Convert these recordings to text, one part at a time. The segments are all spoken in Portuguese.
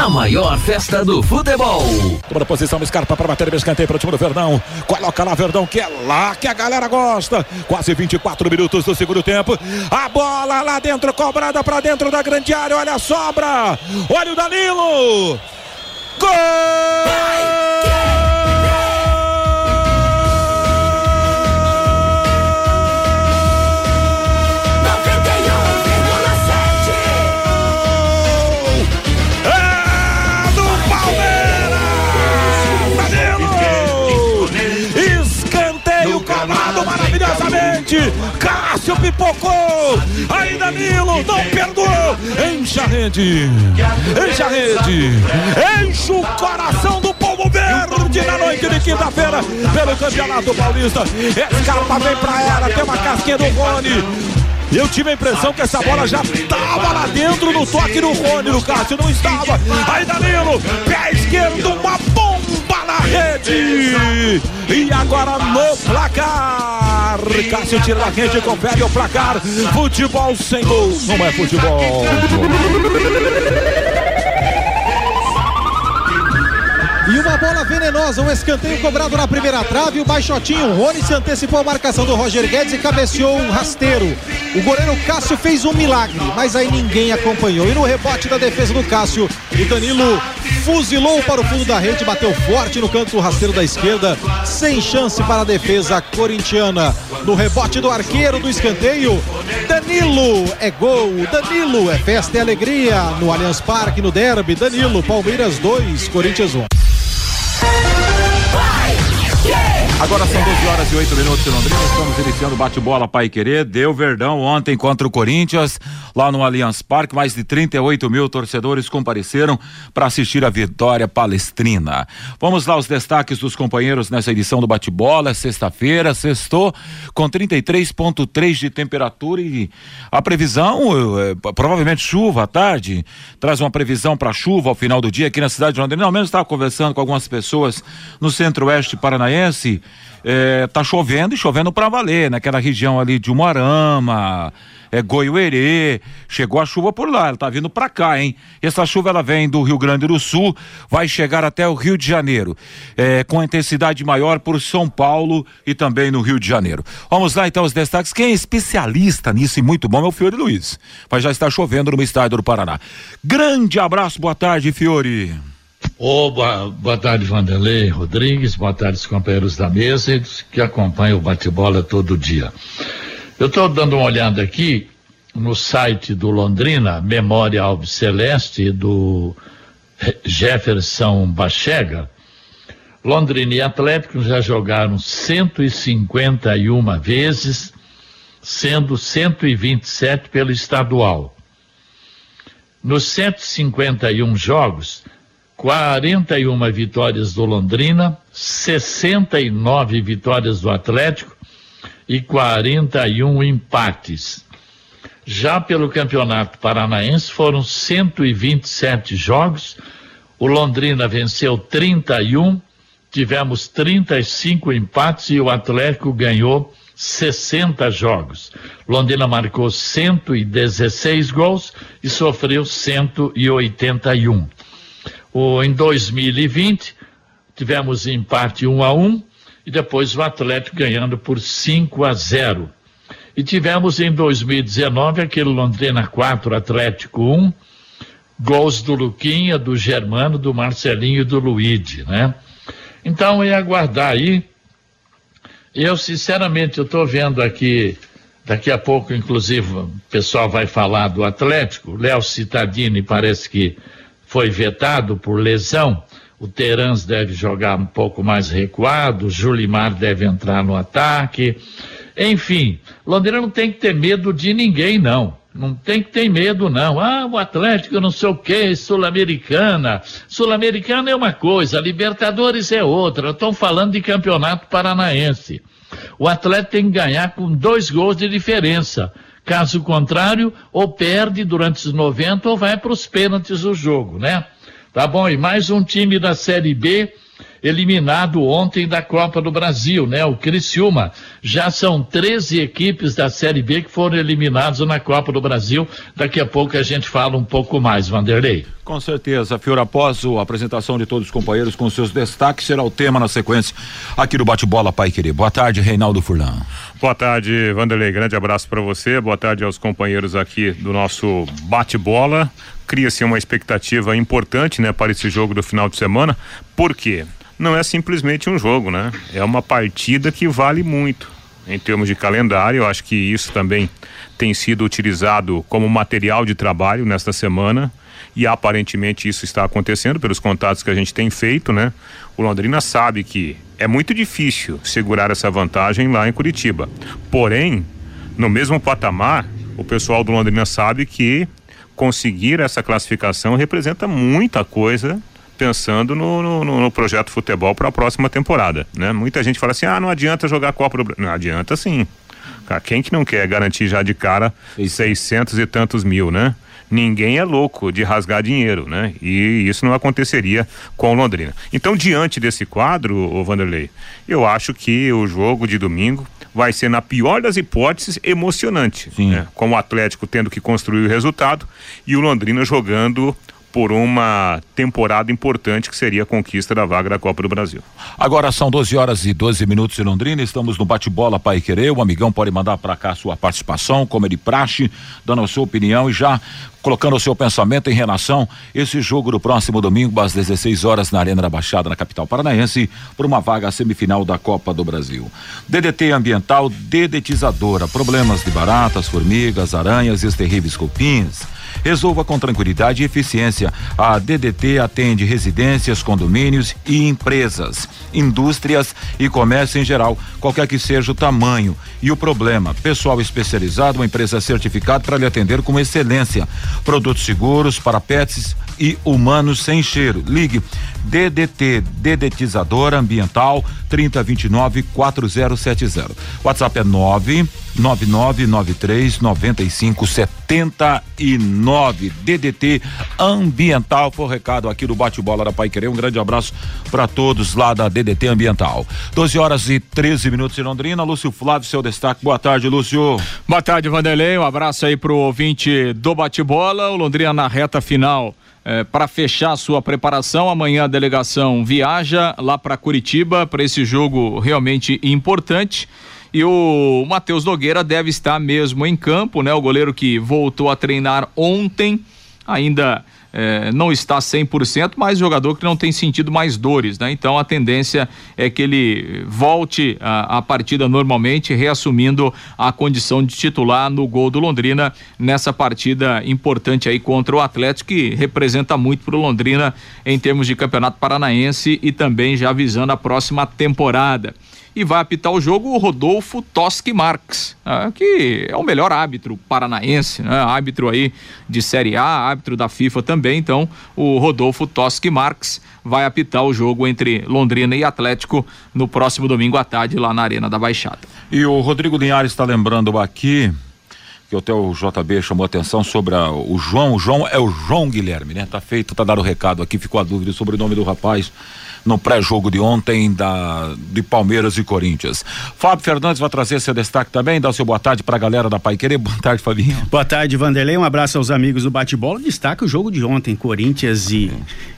A maior festa do futebol. Toma posição, Scarpa para bater, escanteio para o time do Verdão. Coloca lá, Verdão, que é lá que a galera gosta. Quase 24 minutos do segundo tempo. A bola lá dentro, cobrada para dentro da grande área. Olha a sobra. Olha o Danilo. Gol! Cássio pipocou. Aí Danilo não perdoou. Enche a rede. Enche a rede. Enche o coração do povo verde na noite de quinta-feira pelo Campeonato Paulista. Escapa vem pra ela. Tem uma casquinha do Rony. Eu tive a impressão que essa bola já estava lá dentro no toque do Rony, no Cássio não estava. Aí Danilo, pé esquerdo, uma bomba na rede. E agora no placar. Cássio tira da rede, confere o placar. Futebol sem gol. Não é futebol. Bola venenosa, um escanteio cobrado na primeira trave. O baixotinho Rony se antecipou a marcação do Roger Guedes e cabeceou um rasteiro. O goleiro Cássio fez um milagre, mas aí ninguém acompanhou. E no rebote da defesa do Cássio, o Danilo fuzilou para o fundo da rede, bateu forte no canto do rasteiro da esquerda, sem chance para a defesa corintiana. No rebote do arqueiro do escanteio, Danilo é gol, Danilo é festa e alegria no Allianz Parque, no Derby. Danilo, Palmeiras 2, Corinthians 1. Agora são 12 horas e 8 minutos em Londrina. Estamos iniciando o bate-bola Pai Querer. Deu Verdão ontem contra o Corinthians, lá no Allianz Parque. Mais de 38 mil torcedores compareceram para assistir a vitória palestrina. Vamos lá, os destaques dos companheiros nessa edição do bate-bola. Sexta-feira, sextou, com 33,3 de temperatura e a previsão, é, provavelmente chuva à tarde. Traz uma previsão para chuva ao final do dia aqui na cidade de Londrina. Ao menos estava conversando com algumas pessoas no centro-oeste paranaense é, tá chovendo e chovendo para valer, naquela região ali de Umuarama, é, Goiuerê, chegou a chuva por lá, ela tá vindo para cá, hein? Essa chuva ela vem do Rio Grande do Sul, vai chegar até o Rio de Janeiro, é, com intensidade maior por São Paulo e também no Rio de Janeiro. Vamos lá então os destaques, quem é especialista nisso e muito bom é o Fiore Luiz, mas já está chovendo no estádio do Paraná. Grande abraço, boa tarde, Fiore. Oh, boa, boa tarde, Vanderlei Rodrigues, boa tarde, os companheiros da mesa e que acompanham o bate-bola todo dia. Eu estou dando uma olhada aqui no site do Londrina, Memória Alves Celeste, do Jefferson Bachega. Londrina e Atlético já jogaram 151 vezes, sendo 127 pelo estadual. Nos 151 jogos, 41 vitórias do Londrina, 69 vitórias do Atlético e 41 empates. Já pelo Campeonato Paranaense foram 127 jogos. O Londrina venceu 31, tivemos 35 empates e o Atlético ganhou 60 jogos. Londrina marcou 116 gols e sofreu 181. O, em 2020, tivemos empate 1 a 1 e depois o Atlético ganhando por 5 a 0. E tivemos em 2019 aquele Londrina 4, Atlético 1, gols do Luquinha, do Germano, do Marcelinho e do Luíde, né? Então é aguardar aí. Eu, sinceramente, eu estou vendo aqui, daqui a pouco, inclusive, o pessoal vai falar do Atlético. Léo Citadini parece que foi vetado por lesão. O Terans deve jogar um pouco mais recuado, o Julimar deve entrar no ataque. Enfim, Londrina não tem que ter medo de ninguém, não. Não tem que ter medo, não. Ah, o Atlético não sei o quê, Sul-Americana. Sul-Americana é uma coisa, Libertadores é outra. Estão falando de campeonato paranaense. O Atlético tem que ganhar com dois gols de diferença. Caso contrário, ou perde durante os 90 ou vai para os pênaltis do jogo, né? Tá bom, e mais um time da Série B eliminado ontem da Copa do Brasil, né? O Criciúma. Já são 13 equipes da Série B que foram eliminadas na Copa do Brasil. Daqui a pouco a gente fala um pouco mais, Vanderlei. Com certeza, Fiora, após a apresentação de todos os companheiros com seus destaques, será o tema na sequência aqui do Bate-Bola Pai Querer. Boa tarde, Reinaldo Furlan. Boa tarde, Vanderlei. Grande abraço para você. Boa tarde aos companheiros aqui do nosso Bate-Bola. Cria-se uma expectativa importante, né, para esse jogo do final de semana. Por quê? não é simplesmente um jogo, né? É uma partida que vale muito. Em termos de calendário, eu acho que isso também tem sido utilizado como material de trabalho nesta semana e aparentemente isso está acontecendo pelos contatos que a gente tem feito, né? O Londrina sabe que é muito difícil segurar essa vantagem lá em Curitiba. Porém, no mesmo patamar, o pessoal do Londrina sabe que conseguir essa classificação representa muita coisa pensando no, no, no projeto futebol para a próxima temporada, né? Muita gente fala assim, ah, não adianta jogar Copa do Brasil. Não adianta sim. Quem que não quer garantir já de cara. 600 e tantos mil, né? Ninguém é louco de rasgar dinheiro, né? E isso não aconteceria com Londrina. Então, diante desse quadro, o Vanderlei, eu acho que o jogo de domingo vai ser, na pior das hipóteses, emocionante. Né? Com o Atlético tendo que construir o resultado e o Londrina jogando por uma temporada importante que seria a conquista da vaga da Copa do Brasil. Agora são 12 horas e 12 minutos em Londrina, estamos no bate-bola Pai Querer, o amigão pode mandar para cá sua participação, como ele praxe, dando a sua opinião e já colocando o seu pensamento em relação a esse jogo do próximo domingo às 16 horas na Arena da Baixada, na capital paranaense, por uma vaga semifinal da Copa do Brasil. DDT ambiental dedetizadora, problemas de baratas, formigas, aranhas e os terríveis cupins Resolva com tranquilidade e eficiência. A DDT atende residências, condomínios e empresas, indústrias e comércio em geral, qualquer que seja o tamanho e o problema. Pessoal especializado, uma empresa certificada para lhe atender com excelência. Produtos seguros para pets e humanos sem cheiro. Ligue DDT, dedetizadora ambiental 3029 4070. WhatsApp é 99993 9579. DDT ambiental foi o recado aqui do bate-bola da Pai Querer. Um grande abraço para todos lá da DDT ambiental. 12 horas e 13 minutos em Londrina. Lúcio Flávio, seu destaque. Boa tarde, Lúcio. Boa tarde, Vanderlei. Um abraço aí pro ouvinte do bate-bola. O Londrina na reta final é, para fechar sua preparação. Amanhã a delegação viaja lá para Curitiba para esse jogo realmente importante. E o Matheus Nogueira deve estar mesmo em campo, né? O goleiro que voltou a treinar ontem, ainda é, não está 100%, mas jogador que não tem sentido mais dores, né? Então a tendência é que ele volte a, a partida normalmente, reassumindo a condição de titular no gol do Londrina nessa partida importante aí contra o Atlético, que representa muito para o Londrina em termos de campeonato paranaense e também já visando a próxima temporada e vai apitar o jogo o Rodolfo Toschi Marques, né, que é o melhor árbitro paranaense, né, árbitro aí de Série A, árbitro da FIFA também. Então, o Rodolfo Toschi Marques vai apitar o jogo entre Londrina e Atlético no próximo domingo à tarde lá na Arena da Baixada. E o Rodrigo Linhares está lembrando aqui que até o JB chamou atenção sobre a, o João, o João é o João Guilherme, né? Tá feito, tá dado o recado aqui, ficou a dúvida sobre o nome do rapaz no pré-jogo de ontem da de Palmeiras e Corinthians. Fábio Fernandes vai trazer seu destaque também, dá seu boa tarde para a galera da Pai Querer. Boa tarde, Fabinho. Boa tarde, Vanderlei. Um abraço aos amigos do bate-bola. Destaca o jogo de ontem, Corinthians e,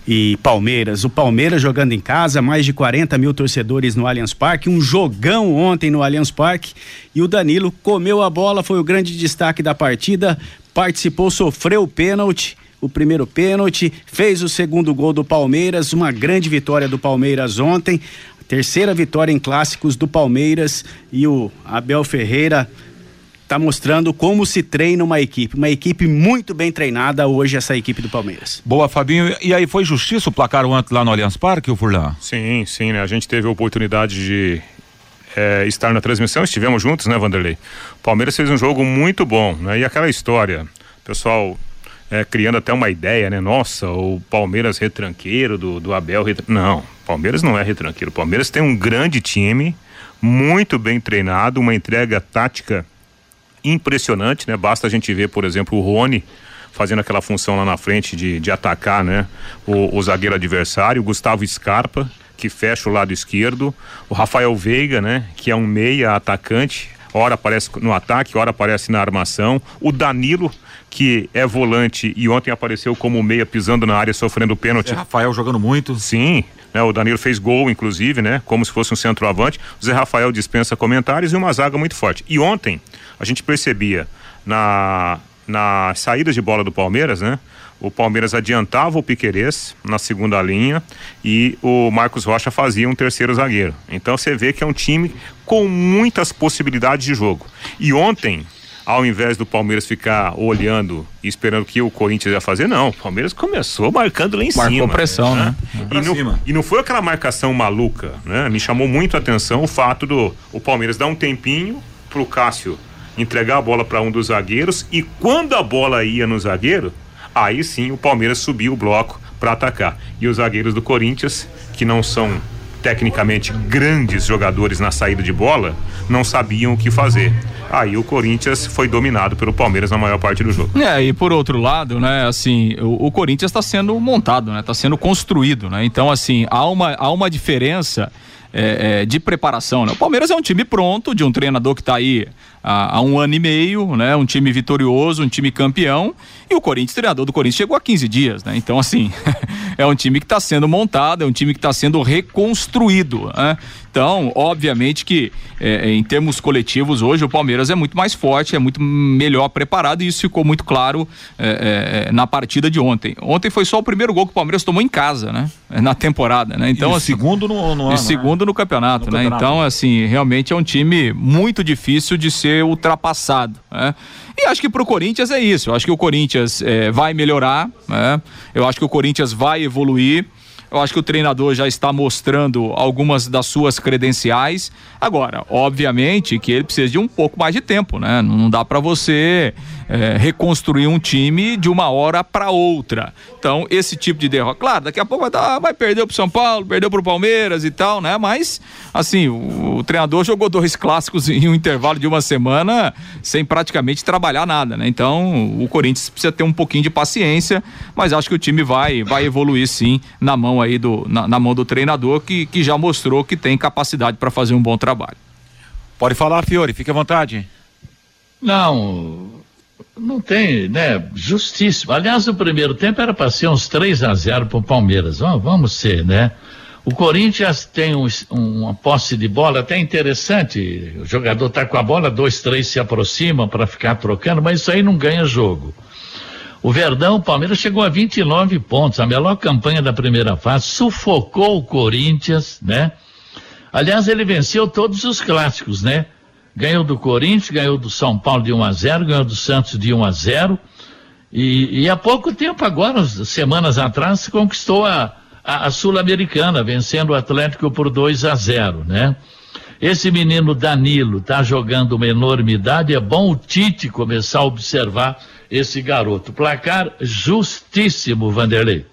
e Palmeiras. O Palmeiras jogando em casa, mais de 40 mil torcedores no Allianz Parque, um jogão ontem no Allianz Parque. E o Danilo comeu a bola, foi o grande destaque da partida, participou, sofreu o pênalti o primeiro pênalti, fez o segundo gol do Palmeiras, uma grande vitória do Palmeiras ontem, terceira vitória em clássicos do Palmeiras e o Abel Ferreira está mostrando como se treina uma equipe, uma equipe muito bem treinada hoje essa equipe do Palmeiras. Boa, Fabinho. E aí foi justiça o placar ontem lá no Allianz Parque, o Furlan? Sim, sim, né? A gente teve a oportunidade de é, estar na transmissão, estivemos juntos, né, Vanderlei? O Palmeiras fez um jogo muito bom, né? E aquela história, pessoal é, criando até uma ideia, né? Nossa, o Palmeiras retranqueiro do, do Abel. Retran... Não, Palmeiras não é retranqueiro. O Palmeiras tem um grande time, muito bem treinado, uma entrega tática impressionante, né? Basta a gente ver, por exemplo, o Rony fazendo aquela função lá na frente de, de atacar, né? O, o zagueiro adversário, o Gustavo Scarpa, que fecha o lado esquerdo, o Rafael Veiga, né? Que é um meia atacante, ora aparece no ataque, ora aparece na armação, o Danilo, que é volante e ontem apareceu como meia pisando na área sofrendo pênalti. É Rafael jogando muito. Sim, né, o Danilo fez gol, inclusive, né? Como se fosse um centroavante. O Zé Rafael dispensa comentários e uma zaga muito forte. E ontem a gente percebia na, na saída de bola do Palmeiras, né? O Palmeiras adiantava o Piquerez na segunda linha e o Marcos Rocha fazia um terceiro zagueiro. Então você vê que é um time com muitas possibilidades de jogo. E ontem ao invés do Palmeiras ficar olhando e esperando o que o Corinthians ia fazer, não. O Palmeiras começou marcando lá em Marcou cima. Marcou pressão, né? né? E, não, e não foi aquela marcação maluca, né? Me chamou muito a atenção o fato do o Palmeiras dar um tempinho pro Cássio entregar a bola para um dos zagueiros e quando a bola ia no zagueiro, aí sim o Palmeiras subiu o bloco para atacar. E os zagueiros do Corinthians, que não são tecnicamente grandes jogadores na saída de bola, não sabiam o que fazer. Aí o Corinthians foi dominado pelo Palmeiras na maior parte do jogo. É, e por outro lado, né, assim, o, o Corinthians está sendo montado, né, está sendo construído, né, então assim, há uma, há uma diferença é, é, de preparação, né, o Palmeiras é um time pronto, de um treinador que está aí há, há, um ano e meio, né, um time vitorioso, um time campeão, e o Corinthians, treinador do Corinthians, chegou há 15 dias, né, então assim, é um time que está sendo montado, é um time que está sendo reconstruído, né, então, obviamente que é, em termos coletivos hoje o Palmeiras é muito mais forte, é muito melhor preparado e isso ficou muito claro é, é, na partida de ontem. Ontem foi só o primeiro gol que o Palmeiras tomou em casa, né? Na temporada, né? Então, e assim, segundo no, no ano, segundo né? no, campeonato, no né? Campeonato. Então, assim, realmente é um time muito difícil de ser ultrapassado, né? E acho que pro Corinthians é isso. Eu acho que o Corinthians é, vai melhorar, né? Eu acho que o Corinthians vai evoluir. Eu acho que o treinador já está mostrando algumas das suas credenciais. Agora, obviamente que ele precisa de um pouco mais de tempo, né? Não dá para você é, reconstruir um time de uma hora para outra. Então, esse tipo de derrota, claro, daqui a pouco vai, dar, vai perder pro São Paulo, perdeu pro Palmeiras e tal, né? Mas, assim, o, o, treinador jogou dois clássicos em um intervalo de uma semana sem praticamente trabalhar nada, né? Então, o Corinthians precisa ter um pouquinho de paciência, mas acho que o time vai, vai evoluir sim na mão aí do, na, na mão do treinador que, que já mostrou que tem capacidade para fazer um bom trabalho. Pode falar, Fiore, fique à vontade. Não, não tem, né? Justíssimo. Aliás, o primeiro tempo era para ser uns 3 a 0 para o Palmeiras. Vamos, vamos ser, né? O Corinthians tem um, uma posse de bola até interessante. O jogador está com a bola, dois, três se aproximam para ficar trocando, mas isso aí não ganha jogo. O Verdão, o Palmeiras chegou a 29 pontos, a melhor campanha da primeira fase, sufocou o Corinthians, né? Aliás, ele venceu todos os clássicos, né? Ganhou do Corinthians, ganhou do São Paulo de 1 a 0, ganhou do Santos de 1 a 0. E, e há pouco tempo, agora, semanas atrás, conquistou a, a, a Sul-Americana, vencendo o Atlético por 2 a 0, né? Esse menino Danilo está jogando uma enormidade. É bom o Tite começar a observar esse garoto. Placar justíssimo, Vanderlei.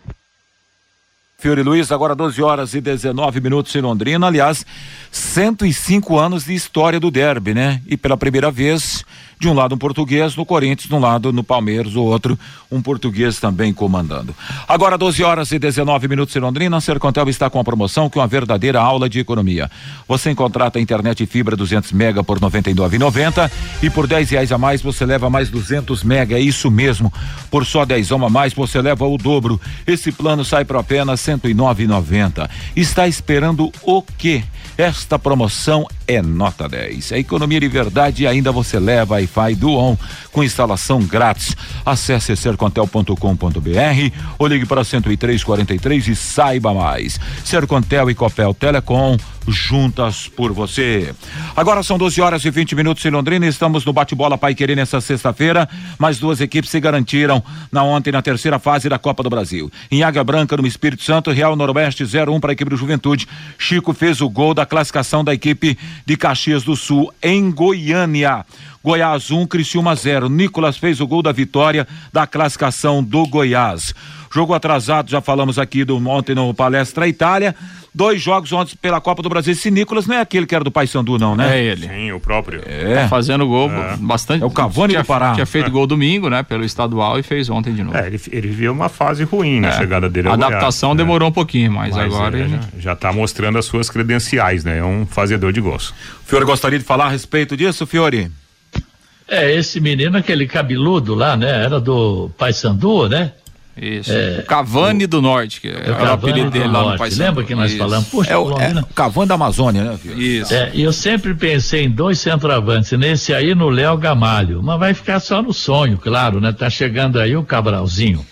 Fiore Luiz, agora 12 horas e 19 minutos em Londrina. Aliás, 105 anos de história do derby, né? E pela primeira vez de um lado um português no Corinthians, de um lado no Palmeiras, o outro um português também comandando. Agora 12 horas e 19 minutos em Londrina, a Sercontel está com a promoção que é uma verdadeira aula de economia. Você contrata a internet fibra 200 mega por 99,90 e por 10 reais a mais você leva mais 200 mega, é isso mesmo. Por só 10 a mais você leva o dobro. Esse plano sai por apenas 109,90. Está esperando o quê? Esta promoção é nota 10. A economia de verdade e ainda você leva Wi-Fi do ON com instalação grátis. Acesse sercontel.com.br ou ligue para 10343 e saiba mais. Sercontel e Copel Telecom juntas por você. Agora são 12 horas e 20 minutos em Londrina. Estamos no bate-bola Pai Querer nessa sexta-feira. Mais duas equipes se garantiram na ontem na terceira fase da Copa do Brasil. Em Águia Branca, no Espírito Santo, Real Noroeste 0-1 um para a equipe do Juventude. Chico fez o gol da classificação da equipe de Caxias do Sul em Goiânia. Goiás 1, um, Criciúma 0. Nicolas fez o gol da vitória da classificação do Goiás. Jogo atrasado, já falamos aqui do ontem no Palestra Itália. Dois jogos ontem pela Copa do Brasil. Esse Nicolas não é aquele que era do Paysandu, não, né? É ele. Sim, o próprio. É. Tá fazendo gol é. bastante. É o Cavani tinha, do Pará. Tinha feito gol domingo, né? Pelo estadual e fez ontem de novo. É, ele, ele viu uma fase ruim na é. chegada dele A adaptação Goiás, demorou um pouquinho, mas, mas agora é, ele... já, já tá mostrando as suas credenciais, né? É um fazedor de gols. Fiore gostaria de falar a respeito disso, Fiore? É, esse menino, aquele cabeludo lá, né? Era do Paysandu, né? Isso. É, Cavani o, do Norte, que é o apelido dele lá no Paysandu. Lembra que nós Isso. falamos? Puxa, é o, é, Cavani da Amazônia, né, filho? Isso. É, eu sempre pensei em dois centroavantes, nesse aí no Léo Gamalho, mas vai ficar só no sonho, claro, né? Tá chegando aí o Cabralzinho.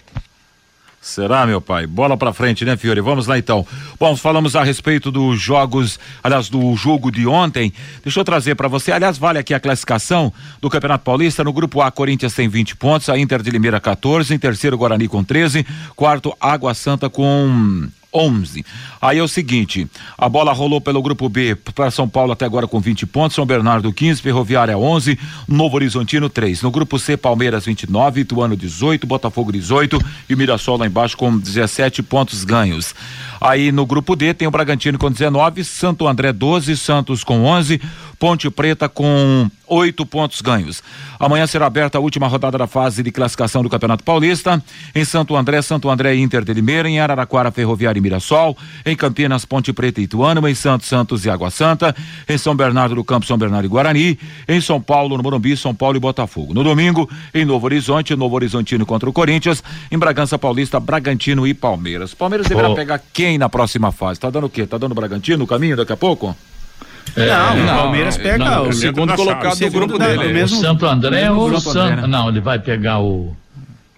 Será, meu pai? Bola pra frente, né, Fiore? Vamos lá então. Bom, falamos a respeito dos jogos, aliás, do jogo de ontem. Deixa eu trazer para você, aliás, vale aqui a classificação do Campeonato Paulista. No grupo A, Corinthians tem 20 pontos, a Inter de Limeira 14, em terceiro, Guarani com 13, quarto, Água Santa com 11. Aí é o seguinte, a bola rolou pelo grupo B para São Paulo até agora com 20 pontos, São Bernardo 15, Ferroviária 11, Novo Horizontino 3. No grupo C, Palmeiras 29, Ituano 18, Botafogo 18 e o Mirassol lá embaixo com 17 pontos ganhos. Aí no grupo D tem o Bragantino com 19, Santo André 12, Santos com 11, Ponte Preta com oito pontos ganhos. Amanhã será aberta a última rodada da fase de classificação do Campeonato Paulista. Em Santo André, Santo André Inter de Limeira, em Araraquara, Ferroviária e Mirassol, em Campinas, Ponte Preta e Ituano, em Santos, Santos e Água Santa, em São Bernardo do Campo, São Bernardo e Guarani, em São Paulo, no Morumbi, São Paulo e Botafogo. No domingo, em Novo Horizonte, Novo Horizontino contra o Corinthians, em Bragança Paulista, Bragantino e Palmeiras. Palmeiras deverá oh. pegar quem na próxima fase? Tá dando o quê? Tá dando Bragantino o caminho daqui a pouco? É, não, o Palmeiras pega não, o segundo colocado do grupo dele. Mesmo, o Santo André ou o Santo. Não, ele vai pegar o.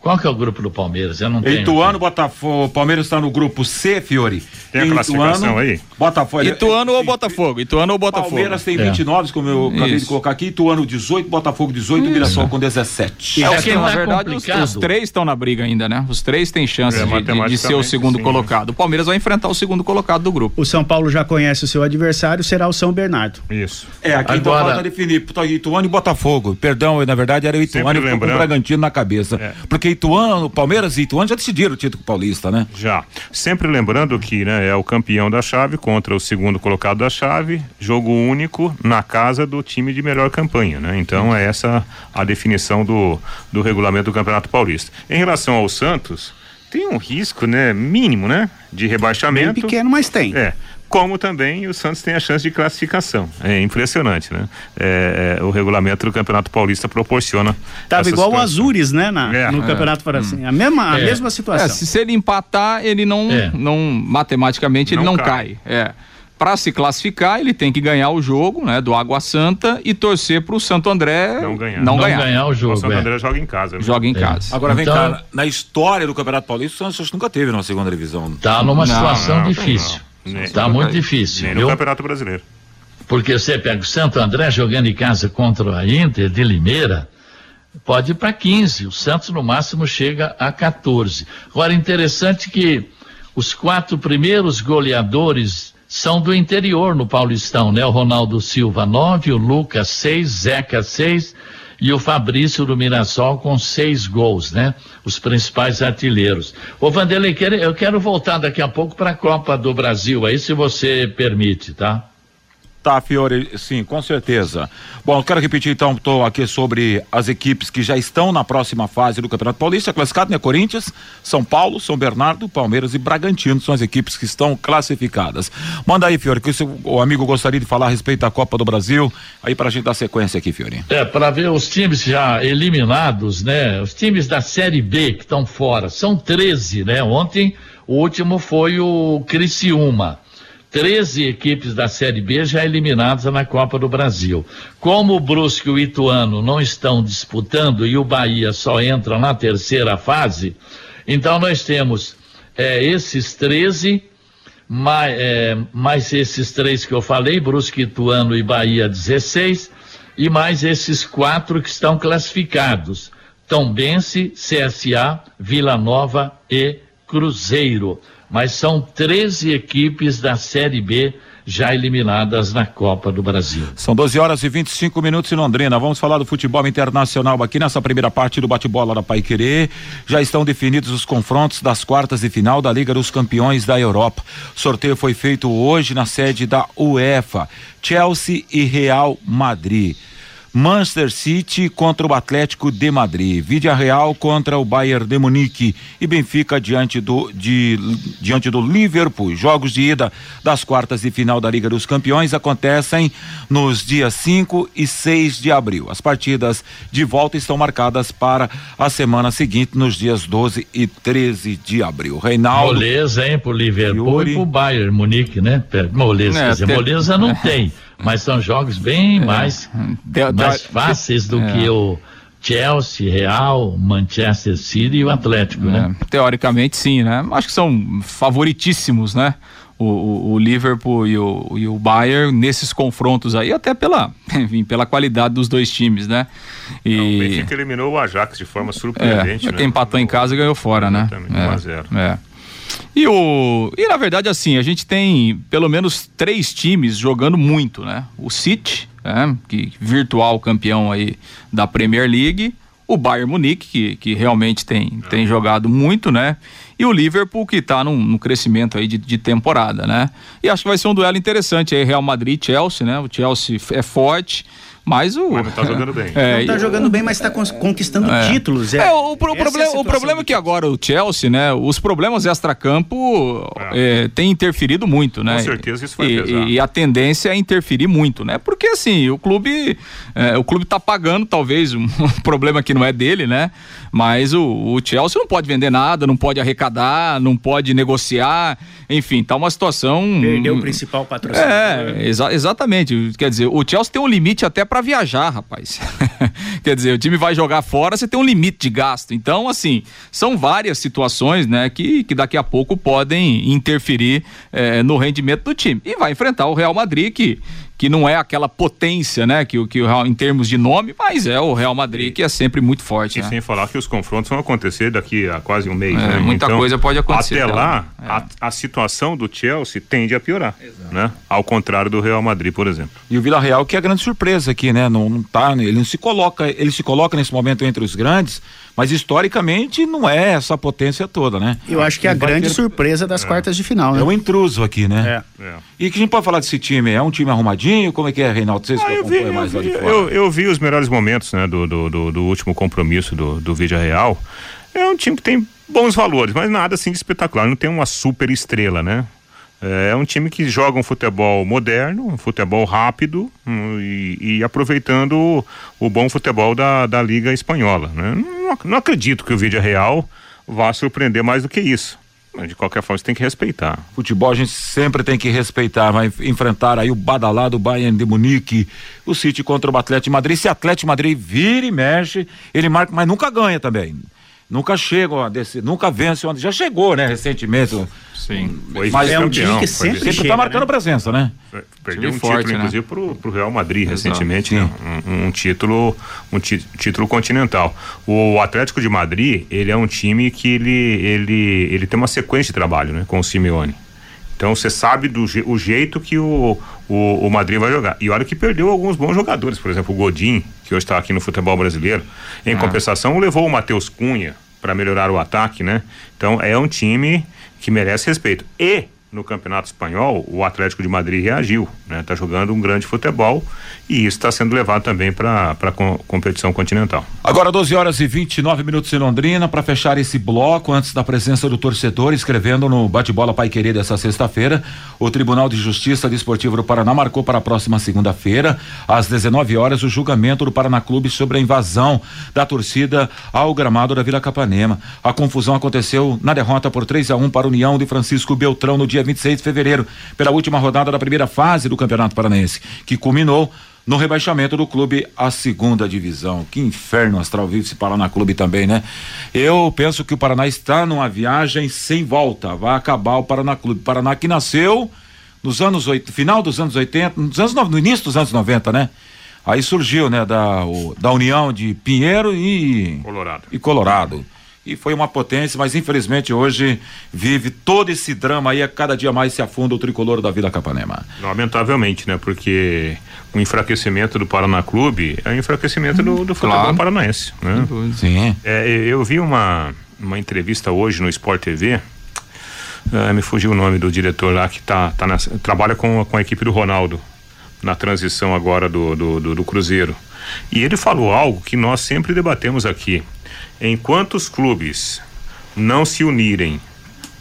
Qual que é o grupo do Palmeiras? Eu não tenho. Ituano, Botafogo. Palmeiras está no grupo C, Fiore. Tem a Ituano, classificação aí? Botafogo. Ituano ou Botafogo? Ituano ou Botafogo? Palmeiras tem 29, é. como eu acabei Isso. de colocar aqui. Ituano 18, Botafogo 18 e Mirassol com 17. É, que, na é verdade, os, os, três estão na briga ainda, né? Os três têm chance é, de, de, de, ser o segundo sim, colocado. O Palmeiras vai enfrentar o segundo colocado do grupo. O São Paulo já conhece o seu adversário, será o São Bernardo. Isso. É, aqui então Agora... então falta definir Ituano e Botafogo. Perdão, na verdade era o Ituano e o Bragantino na cabeça. É. Porque Ituano, Palmeiras e Ituano já decidiram o título paulista, né? Já. Sempre lembrando que né, é o campeão da chave contra o segundo colocado da chave, jogo único na casa do time de melhor campanha, né? Então é essa a definição do, do regulamento do Campeonato Paulista. Em relação ao Santos, tem um risco, né, mínimo, né, de rebaixamento. Bem pequeno, mas tem. É como também o Santos tem a chance de classificação. É impressionante, né? É, é, o regulamento do Campeonato Paulista proporciona. Tava igual situação. o Azures, né? Na, é, no Campeonato Paulista. Hum. A mesma, a é. mesma situação. É, se, se, ele empatar, ele não, é. não matematicamente, ele não, não cai. cai. É para se classificar, ele tem que ganhar o jogo, né, do Água Santa e torcer para o Santo André não ganhar. Não, não ganhar. ganhar. o jogo. O Santo André joga em casa. Né? Joga em casa. Agora vem então, cá, na história do Campeonato Paulista, o Santos nunca teve na segunda divisão. Tá numa situação difícil. Está muito difícil. Nem no Campeonato Brasileiro. Porque você pega o Santo André jogando em casa contra a Inter de Limeira, pode ir para 15. O Santos no máximo chega a 14. Agora, interessante que os quatro primeiros goleadores são do interior no Paulistão, né? O Ronaldo Silva 9, o Lucas 6, Zeca 6 e o Fabrício do Mirassol com seis gols, né? Os principais artilheiros. Ô Vanderlei, eu quero voltar daqui a pouco para a Copa do Brasil aí, se você permite, tá? Tá, Fiore, sim, com certeza. Bom, quero repetir então, estou aqui sobre as equipes que já estão na próxima fase do Campeonato Paulista, classificado, né? Corinthians, São Paulo, São Bernardo, Palmeiras e Bragantino são as equipes que estão classificadas. Manda aí, Fiore, que o amigo gostaria de falar a respeito da Copa do Brasil, aí para a gente dar sequência aqui, Fiore. É, para ver os times já eliminados, né? Os times da Série B que estão fora, são 13, né? Ontem o último foi o Criciúma. 13 equipes da Série B já eliminadas na Copa do Brasil. Como o Brusque e o Ituano não estão disputando e o Bahia só entra na terceira fase, então nós temos é, esses 13, mais, é, mais esses três que eu falei, Brusque, Ituano e Bahia 16, e mais esses quatro que estão classificados. Tombense, CSA, Vila Nova e Cruzeiro mas são 13 equipes da Série B já eliminadas na Copa do Brasil. São 12 horas e 25 minutos em Londrina. Vamos falar do futebol internacional aqui nessa primeira parte do bate-bola da Pai Querer. Já estão definidos os confrontos das quartas de final da Liga dos Campeões da Europa. O sorteio foi feito hoje na sede da UEFA. Chelsea e Real Madrid. Manchester City contra o Atlético de Madrid, Vídea Real contra o Bayern de Munique e Benfica diante do de, diante do Liverpool. Jogos de ida das quartas de final da Liga dos Campeões acontecem nos dias 5 e 6 de abril. As partidas de volta estão marcadas para a semana seguinte, nos dias 12 e 13 de abril. Reinaldo. Moleza, hein, pro Liverpool Yuri. e pro Bayern Munique, né? Moleza, é, quer dizer, tem... moleza não tem mas são jogos bem é. mais, mais fáceis do é. que o Chelsea, Real, Manchester City e o Atlético, né? é. né? Teoricamente sim, né? Acho que são favoritíssimos, né? O, o, o, Liverpool e o, e o Bayern nesses confrontos aí, até pela, enfim, pela qualidade dos dois times, né? E... Não, o Benfica eliminou o Ajax de forma surpreendente. É, né? Quem empatou em casa ganhou fora, né? Exatamente, né? 1 a 0. É. E, o, e na verdade, assim, a gente tem pelo menos três times jogando muito, né? O City, né? que virtual campeão aí da Premier League, o Bayern Munique, que, que realmente tem, tem jogado muito, né? E o Liverpool, que está num, num, crescimento aí de, de, temporada, né? E acho que vai ser um duelo interessante aí, Real Madrid Chelsea, né? O Chelsea é forte. Mas o. Mas não tá jogando bem. É, não tá jogando bem, mas está conquistando é. títulos. É, é o, pro, problema, o problema é que agora o Chelsea, né? Os problemas extra-campo é. é. tem interferido muito, né? Com certeza isso vai e, pesar. E a tendência é interferir muito, né? Porque assim, o clube. É, o clube tá pagando, talvez, um problema que não é dele, né? Mas o, o Chelsea não pode vender nada, não pode arrecadar, não pode negociar. Enfim, tá uma situação. Perdeu o principal patrocinador. É, exa exatamente. Quer dizer, o Chelsea tem um limite até para viajar, rapaz. Quer dizer, o time vai jogar fora, você tem um limite de gasto. Então, assim, são várias situações, né, que, que daqui a pouco podem interferir é, no rendimento do time. E vai enfrentar o Real Madrid, que que não é aquela potência, né, que, que o em termos de nome, mas é o Real Madrid que é sempre muito forte. E né? sem falar que os confrontos vão acontecer daqui a quase um mês. É, né? Muita então, coisa pode acontecer. Até lá, é. a, a, situação do Chelsea tende a piorar, Exato. né? Ao contrário do Real Madrid, por exemplo. E o Vila Real que é a grande surpresa aqui, né? Não, não tá, ele não se coloca, ele se coloca nesse momento entre os grandes, mas historicamente não é essa potência toda, né? Eu acho que é a grande ter... surpresa das é. quartas de final, né? É um intruso aqui, né? É. é. E que a gente pode falar desse time? É um time arrumadinho? Como é que é, Reinaldo? Vocês ah, eu, vi, eu, vi, eu, eu, vi os melhores momentos né, do, do, do, do último compromisso do, do Vídeo Real. É um time que tem bons valores, mas nada assim de espetacular. Não tem uma super estrela, né? É um time que joga um futebol moderno, um futebol rápido um, e, e, aproveitando o, o, bom futebol da, da Liga Espanhola. Né? Não, não, acredito que o Vídeo Real vá surpreender mais do que isso. Mas de qualquer forma, você tem que respeitar. Futebol a gente sempre tem que respeitar. Vai enfrentar aí o badalado Bayern de Munique, o City contra o Atlético de Madrid. Se Atlético de Madrid vira e mexe, ele marca, mas nunca ganha também nunca chegam a descer, nunca vence onde já chegou, né, recentemente. Sim. Foi mas é um time que sempre sempre está marcando né? presença, né? Perdeu um forte, título, né? inclusive, pro, pro Real Madrid Exato. recentemente, né? um, um, título, um tí, título continental. O Atlético de Madrid, ele é um time que ele, ele, ele tem uma sequência de trabalho, né, com o Simeone. Então você sabe do je, o jeito que o, o, o, Madrid vai jogar. E olha que perdeu alguns bons jogadores, por exemplo, o Godin, que hoje está aqui no futebol brasileiro. Em ah. compensação, levou o Matheus Cunha para melhorar o ataque, né? Então é um time que merece respeito. E no Campeonato Espanhol, o Atlético de Madrid reagiu, né? Tá jogando um grande futebol e isso está sendo levado também para a competição continental. Agora 12 horas e 29 minutos em Londrina para fechar esse bloco antes da presença do torcedor escrevendo no bate-bola Pai Querer dessa sexta-feira, o Tribunal de Justiça Desportivo do Paraná marcou para a próxima segunda-feira às 19 horas o julgamento do Paraná Clube sobre a invasão da torcida ao gramado da Vila Capanema. A confusão aconteceu na derrota por 3 a 1 para a União de Francisco Beltrão no dia 26 de fevereiro, pela última rodada da primeira fase do Campeonato Paranaense, que culminou no rebaixamento do clube à segunda divisão. Que inferno astral vive esse Paraná Clube também, né? Eu penso que o Paraná está numa viagem sem volta. Vai acabar o Paraná Clube. Paraná que nasceu nos anos final dos anos 80, nos anos, no início dos anos 90, né? Aí surgiu, né, da, o, da união de Pinheiro e Colorado. E Colorado. E foi uma potência, mas infelizmente hoje vive todo esse drama aí, a cada dia mais se afunda o tricolor da Vila Capanema. Lamentavelmente, né? Porque o enfraquecimento do Paraná Clube é o enfraquecimento do, do futebol Claro. paranaense, né? Sim. É, eu vi uma, uma entrevista hoje no Sport TV. ah, me fugiu o nome do diretor lá que tá, tá trabalha com, com a equipe do Ronaldo na transição agora do, do, do, do Cruzeiro. E ele falou algo que nós sempre debatemos aqui. Enquanto os clubes não se unirem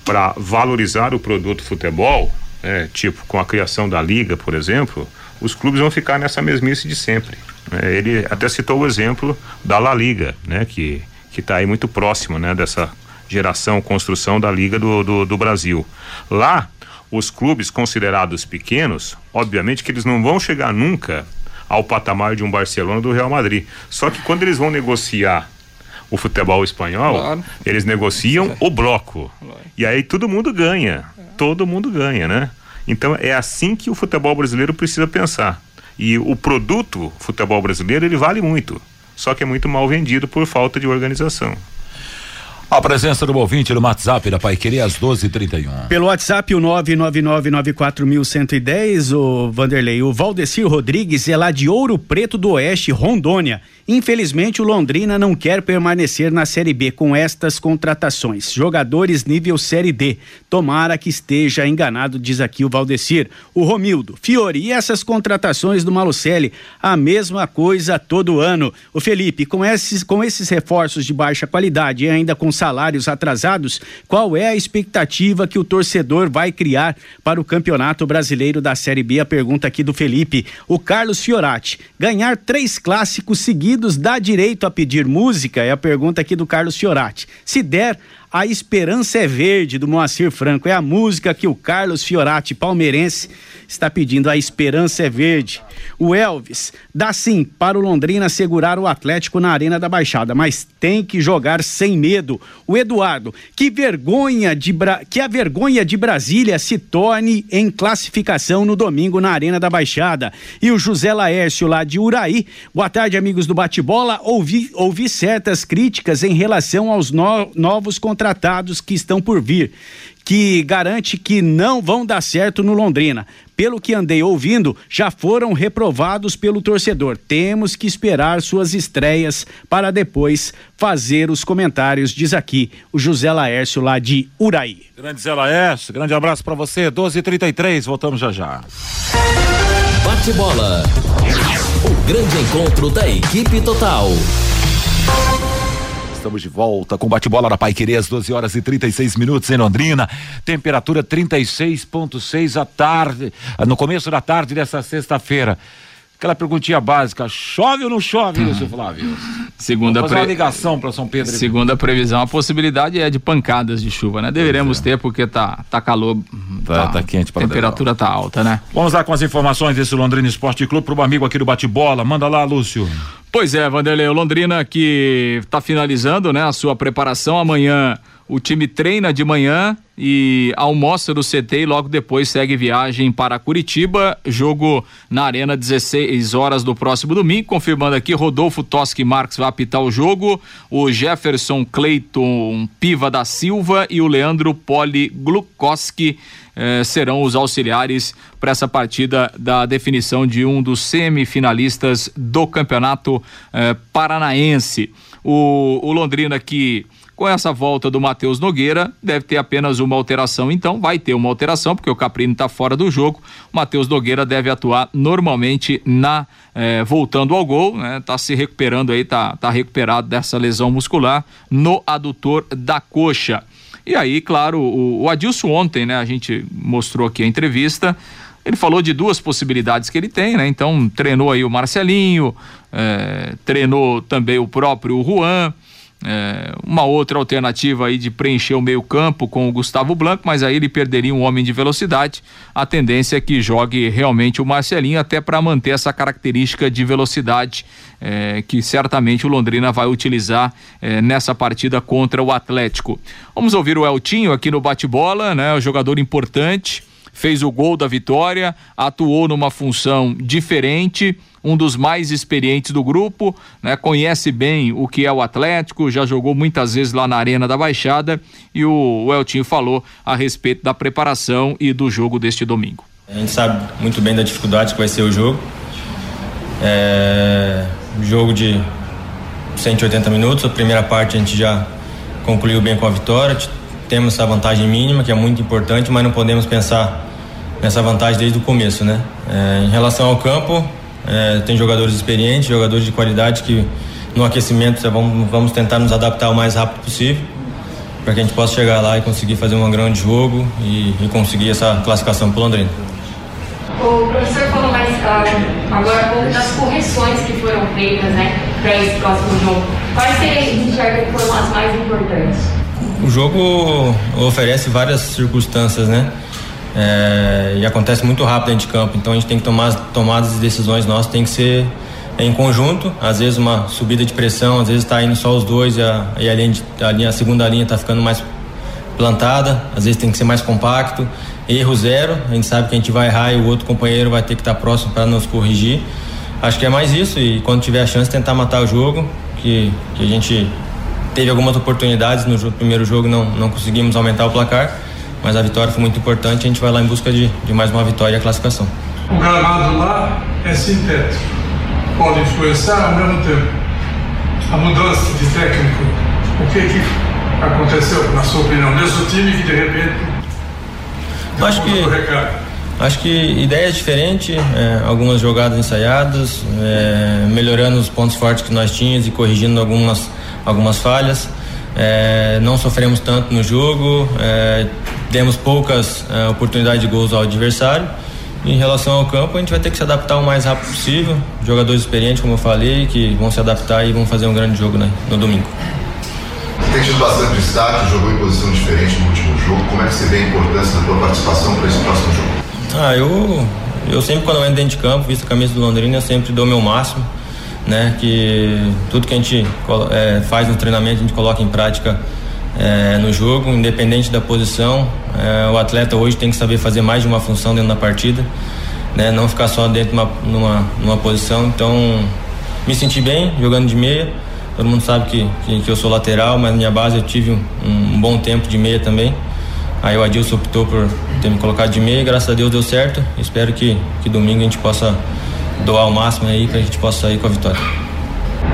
para valorizar o produto futebol, é, tipo com a criação da liga, por exemplo, os clubes vão ficar nessa mesmice de sempre. né? ele até citou o exemplo da La Liga, né, que que está aí muito próximo, né, dessa geração, construção da liga do, do, do Brasil. Lá, os clubes considerados pequenos, obviamente que eles não vão chegar nunca ao patamar de um Barcelona ou do Real Madrid. Só que quando eles vão negociar o futebol espanhol, Claro. eles negociam o bloco. E aí todo mundo ganha. Todo mundo ganha, né? Então é assim que o futebol brasileiro precisa pensar. E o produto futebol brasileiro, ele vale muito. Só que é muito mal vendido por falta de organização. A presença do ouvinte no WhatsApp da Pai Querer às 12h31. Pelo WhatsApp, o 999941110, o Vanderlei. O Valdecir Rodrigues é lá de Ouro Preto do Oeste, Rondônia. Infelizmente, o Londrina não quer permanecer na Série B com estas contratações. Jogadores nível Série D. Tomara que esteja enganado, diz aqui o Valdecir. O Romildo. Fiore, e essas contratações do Malucelli? A mesma coisa todo ano. O Felipe, com esses, com esses reforços de baixa qualidade e ainda com salários atrasados, qual é a expectativa que o torcedor vai criar para o Campeonato Brasileiro da Série B? A pergunta aqui do Felipe. O Carlos Fiorati. Ganhar três clássicos seguidos dá direito a pedir música? É a pergunta aqui do Carlos Fiorati. Se der, a Esperança é Verde, do Moacir Franco. É a música que o Carlos Fiorati, palmeirense, está pedindo. A Esperança é Verde. O Elvis, dá sim para o Londrina segurar o Atlético na Arena da Baixada, mas tem que jogar sem medo. O Eduardo, que vergonha de Bra... que a vergonha de Brasília se torne em classificação no domingo na Arena da Baixada. E o José Laércio lá de Uraí. Boa tarde, amigos do Bate-Bola. Ouvi, ouvi certas críticas em relação aos no- novos contratados que estão por vir, que garante que não vão dar certo no Londrina. Pelo que andei ouvindo, já foram reprovados pelo torcedor. Temos que esperar suas estreias para depois fazer os comentários, diz aqui o José Laércio lá de Uraí. Grande Zé Laércio, grande abraço pra você. 12h33, voltamos já já. Bate bola. O grande encontro da equipe total. Estamos de volta com bate-bola da Pai Querer às 12 horas e 36 minutos em Londrina. Temperatura 36,6 à tarde, no começo da tarde dessa sexta-feira. Aquela perguntinha básica: chove ou não chove, Lúcio Flávio? Segunda, Vamos fazer uma pre... ligação para São Pedro. Segunda previsão, a possibilidade é de pancadas de chuva, né? Deveremos ter porque tá, tá calor. Tá- tá quente pra A temperatura tá alta, né? Vamos lá com as informações desse Londrina Esporte Clube para o amigo aqui do bate-bola. Manda lá, Lúcio. Pois é, Vanderlei, o Londrina que está finalizando, né, a sua preparação amanhã. O time treina de manhã e almoça no CT e logo depois segue viagem para Curitiba. Jogo na Arena 16 horas do próximo domingo. Confirmando aqui, Rodolfo Toschi Marques vai apitar o jogo. O Jefferson Cleiton Piva da Silva e o Leandro Poli Glukoski eh, serão os auxiliares para essa partida da definição de um dos semifinalistas do Campeonato eh, Paranaense. O, o Londrina que com essa volta do Matheus Nogueira, deve ter apenas uma alteração, então vai ter uma alteração, porque o Caprino está fora do jogo. O Matheus Nogueira deve atuar normalmente na eh, voltando ao gol, né? Tá se recuperando aí, tá, tá recuperado dessa lesão muscular no adutor da coxa. E aí, claro, o, o Adilson ontem, né? A gente mostrou aqui a entrevista. Ele falou de duas possibilidades que ele tem, né? Então, treinou aí o Marcelinho, eh, treinou também o próprio Juan. É, uma outra alternativa aí de preencher o meio campo com o Gustavo Blanco, mas aí ele perderia um homem de velocidade. A tendência é que jogue realmente o Marcelinho, até para manter essa característica de velocidade é, que certamente o Londrina vai utilizar é, nessa partida contra o Atlético. Vamos ouvir o Eltinho aqui no bate-bola, né? O jogador importante fez o gol da vitória, atuou numa função diferente, um dos mais experientes do grupo, né? Conhece bem o que é o Atlético, já jogou muitas vezes lá na Arena da Baixada e o, o Eltinho falou a respeito da preparação e do jogo deste domingo. A gente sabe muito bem da dificuldade que vai ser o jogo. É, jogo de 180 minutos, a primeira parte a gente já concluiu bem com a vitória. Temos essa vantagem mínima, que é muito importante, mas não podemos pensar nessa vantagem desde o começo, né? É, em relação ao campo, é, tem jogadores experientes, jogadores de qualidade que no aquecimento vamos, vamos tentar nos adaptar o mais rápido possível para que a gente possa chegar lá e conseguir fazer um grande jogo e, e conseguir essa classificação para Londrina. O professor falou mais uh, agora um pouco das correções que foram feitas né, para esse próximo jogo. Quais você enxerga que foram as mais importantes? O jogo oferece várias circunstâncias, né? É, e acontece muito rápido dentro de campo, então a gente tem que tomar tomadas de decisões nossas, tem que ser em conjunto, às vezes uma subida de pressão, às vezes está indo só os dois e a, e a, linha, a, linha, a segunda linha está ficando mais plantada, às vezes tem que ser mais compacto. Erro zero, a gente sabe que a gente vai errar e o outro companheiro vai ter que estar tá próximo para nos corrigir. Acho que é mais isso e quando tiver a chance tentar matar o jogo, que, que a gente teve algumas oportunidades no primeiro jogo não não conseguimos aumentar o placar, mas a vitória foi muito importante, a gente vai lá em busca de, de mais uma vitória e a classificação. O gramado lá é sintético, pode influenciar ao mesmo tempo. A mudança de técnico, o que que aconteceu, na sua opinião, nesse time que de repente Acho que acho que ideias diferentes, é, algumas jogadas ensaiadas, é, melhorando os pontos fortes que nós tínhamos e corrigindo algumas algumas falhas. É, não sofremos tanto no jogo, é, demos poucas é, oportunidades de gols ao adversário. Em relação ao campo, a gente vai ter que se adaptar o mais rápido possível. Jogadores experientes, como eu falei, que vão se adaptar e vão fazer um grande jogo né, no domingo. Tem tido bastante destaque, jogou em posição diferente no último jogo. Como é que você vê a importância da tua participação para esse próximo jogo? Ah, eu, eu sempre quando eu entro dentro de campo, visto a camisa do Londrina, eu sempre dou meu máximo, né? Que tudo que a gente é, faz no treinamento a gente coloca em prática é, no jogo, independente da posição. É, o atleta hoje tem que saber fazer mais de uma função dentro da partida, né? Não ficar só dentro de uma, numa, numa posição. Então, me senti bem jogando de meia Todo mundo sabe que, que, que eu sou lateral, mas na minha base eu tive um, um, bom tempo de meia também. Aí o Adilson optou por ter me colocado de meia e graças a Deus deu certo. Espero que, que domingo a gente possa doar o máximo aí para a gente possa sair com a vitória.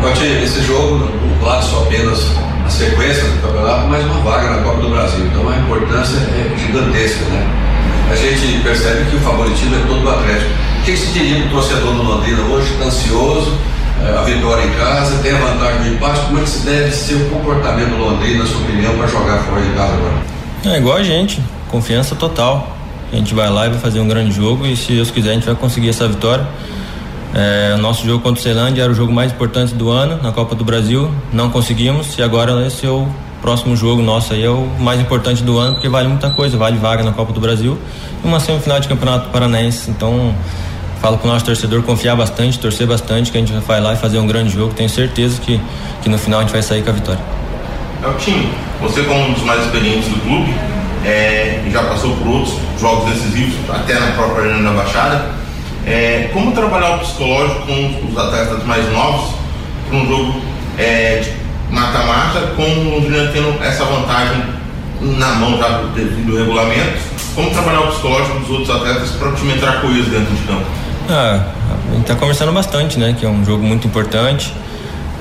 Conte, esse jogo, claro, só apenas a sequência do campeonato, mas uma vaga na Copa do Brasil. Então a importância é gigantesca, né? A gente percebe que o favoritismo é todo do Atlético. O que se diria para o torcedor do Londrina hoje, ansioso, é, a vitória em casa, tem a vantagem do empate, como é que se deve ser o comportamento do Londrina, na sua opinião, para jogar fora de casa agora? É igual a gente, confiança total. A gente vai lá e vai fazer um grande jogo e se Deus quiser a gente vai conseguir essa vitória. É, o nosso jogo contra o Ceilândia era o jogo mais importante do ano na Copa do Brasil, não conseguimos e agora esse é o próximo jogo nosso aí é o mais importante do ano porque vale muita coisa, vale vaga na Copa do Brasil e uma semifinal de Campeonato Paranaense. Então falo para o nosso torcedor confiar bastante, torcer bastante, que a gente vai lá e fazer um grande jogo. Tenho certeza que, que no final a gente vai sair com a vitória. Eltinho, você como um dos mais experientes do clube, é, já passou por outros jogos decisivos, até na própria Arena da Baixada. É, como trabalhar o psicológico com os atletas mais novos para um jogo é, de mata-mata, com o Londrina tendo essa vantagem na mão já devido ao regulamento? Como trabalhar o psicológico dos outros atletas para o time entrar coeso dentro de campo? Ah, a gente está conversando bastante, né? Que é um jogo muito importante,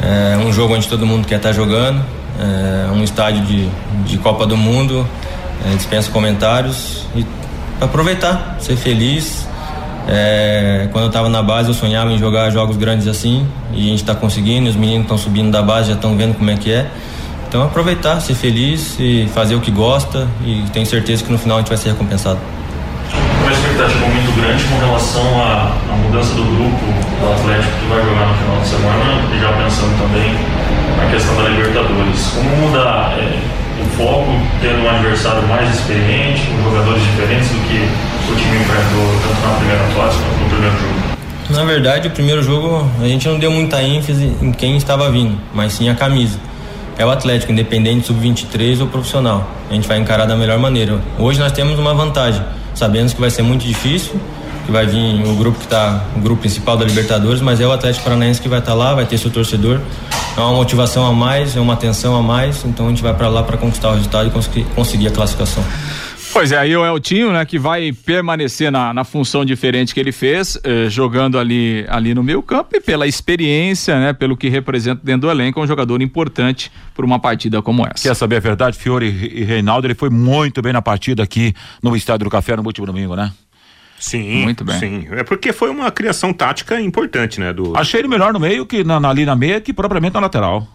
é um jogo onde todo mundo quer estar tá jogando, é um estádio de, de Copa do Mundo, é, dispensa comentários e aproveitar, ser feliz. É, quando eu estava na base eu sonhava em jogar jogos grandes assim e a gente está conseguindo, os meninos estão subindo da base já estão vendo como é que é. Então aproveitar, ser feliz e fazer o que gosta e tenho certeza que no final a gente vai ser recompensado uma expectativa muito grande com relação à, à, mudança do grupo do Atlético que vai jogar no final de semana e já pensando também na questão da Libertadores. Como mudar é, o foco, tendo um adversário mais experiente, com jogadores diferentes do que o time enfrentou tanto na primeira fase quanto no primeiro jogo? Na verdade, o primeiro jogo a gente não deu muita ênfase em quem estava vindo, mas sim a camisa. É o Atlético, independente sub-23 ou profissional. A gente vai encarar da melhor maneira. Hoje nós temos uma vantagem Sabemos que vai ser muito difícil, que vai vir o grupo que está o grupo principal da Libertadores, mas é o Atlético Paranaense que vai estar tá lá, vai ter seu torcedor. É uma motivação a mais, é uma atenção a mais, então a gente vai para lá para conquistar o resultado e conseguir, conseguir a classificação. Pois é, aí o Eltinho, né, que vai permanecer na, na função diferente que ele fez, eh, jogando ali, ali no meio campo e pela experiência, né, pelo que representa dentro do elenco, é um jogador importante por uma partida como essa. Quer saber a verdade? Fiore e Reinaldo, ele foi muito bem na partida aqui no Estádio do Café no último domingo, né? Sim, muito bem. Sim, é porque foi uma criação tática importante, né? Do... Achei ele melhor no meio que na, ali na meia que propriamente na lateral.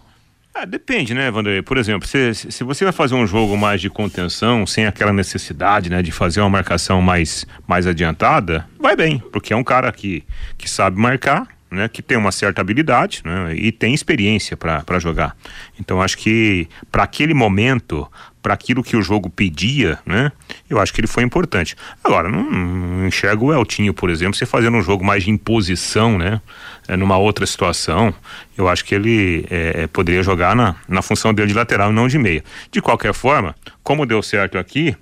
Ah, depende, né, Vanderlei? Por exemplo, se, se você vai fazer um jogo mais de contenção, sem aquela necessidade, né, de fazer uma marcação mais, mais adiantada, vai bem, porque é um cara que, que sabe marcar, né, que tem uma certa habilidade né, e tem experiência para jogar. Então acho que para aquele momento, para aquilo que o jogo pedia, né, eu acho que ele foi importante. Agora, não, não enxergo o Eltinho, por exemplo, você fazendo um jogo mais de imposição, né, é, numa outra situação, eu acho que ele é, é, poderia jogar na, na função dele de lateral não de meia. De qualquer forma, como deu certo aqui,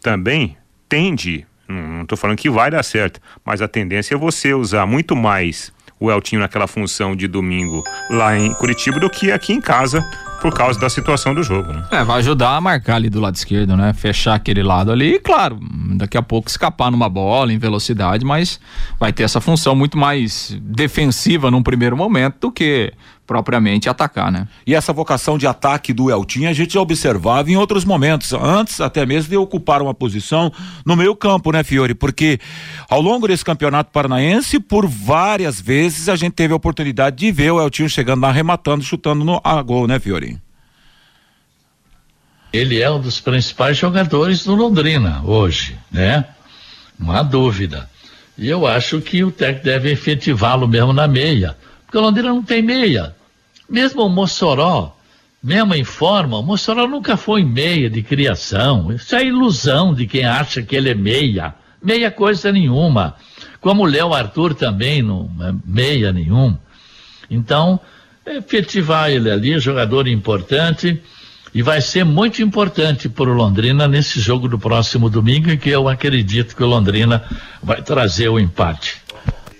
também tende, não estou falando que vai dar certo, mas a tendência é você usar muito mais o Eltinho naquela função de domingo lá em Curitiba do que aqui em casa por causa da situação do jogo, né? É, vai ajudar a marcar ali do lado esquerdo, né? Fechar aquele lado ali e, claro, daqui a pouco escapar numa bola em velocidade, mas vai ter essa função muito mais defensiva num primeiro momento do que propriamente atacar, né? E essa vocação de ataque do Eltinho a gente já observava em outros momentos, antes até mesmo de ocupar uma posição no meio campo, né, Fiore? Porque ao longo desse campeonato paranaense, por várias vezes a gente teve a oportunidade de ver o Eltinho chegando lá, arrematando, chutando no a gol, né, Fiore? Ele é um dos principais jogadores do Londrina hoje, né? Não há dúvida. E eu acho que o técnico deve efetivá-lo mesmo na meia porque o Londrina não tem meia. Mesmo o Mossoró, mesmo em forma, o Mossoró nunca foi meia de criação. Isso é ilusão de quem acha que ele é meia. Meia coisa nenhuma. Como o Léo Arthur também não é meia nenhum. Então, efetivar ele ali, jogador importante, e vai ser muito importante para o Londrina nesse jogo do próximo domingo, que eu acredito que o Londrina vai trazer o empate.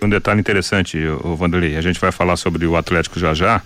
Um detalhe interessante, o Vanderlei, a gente vai falar sobre o Atlético já já.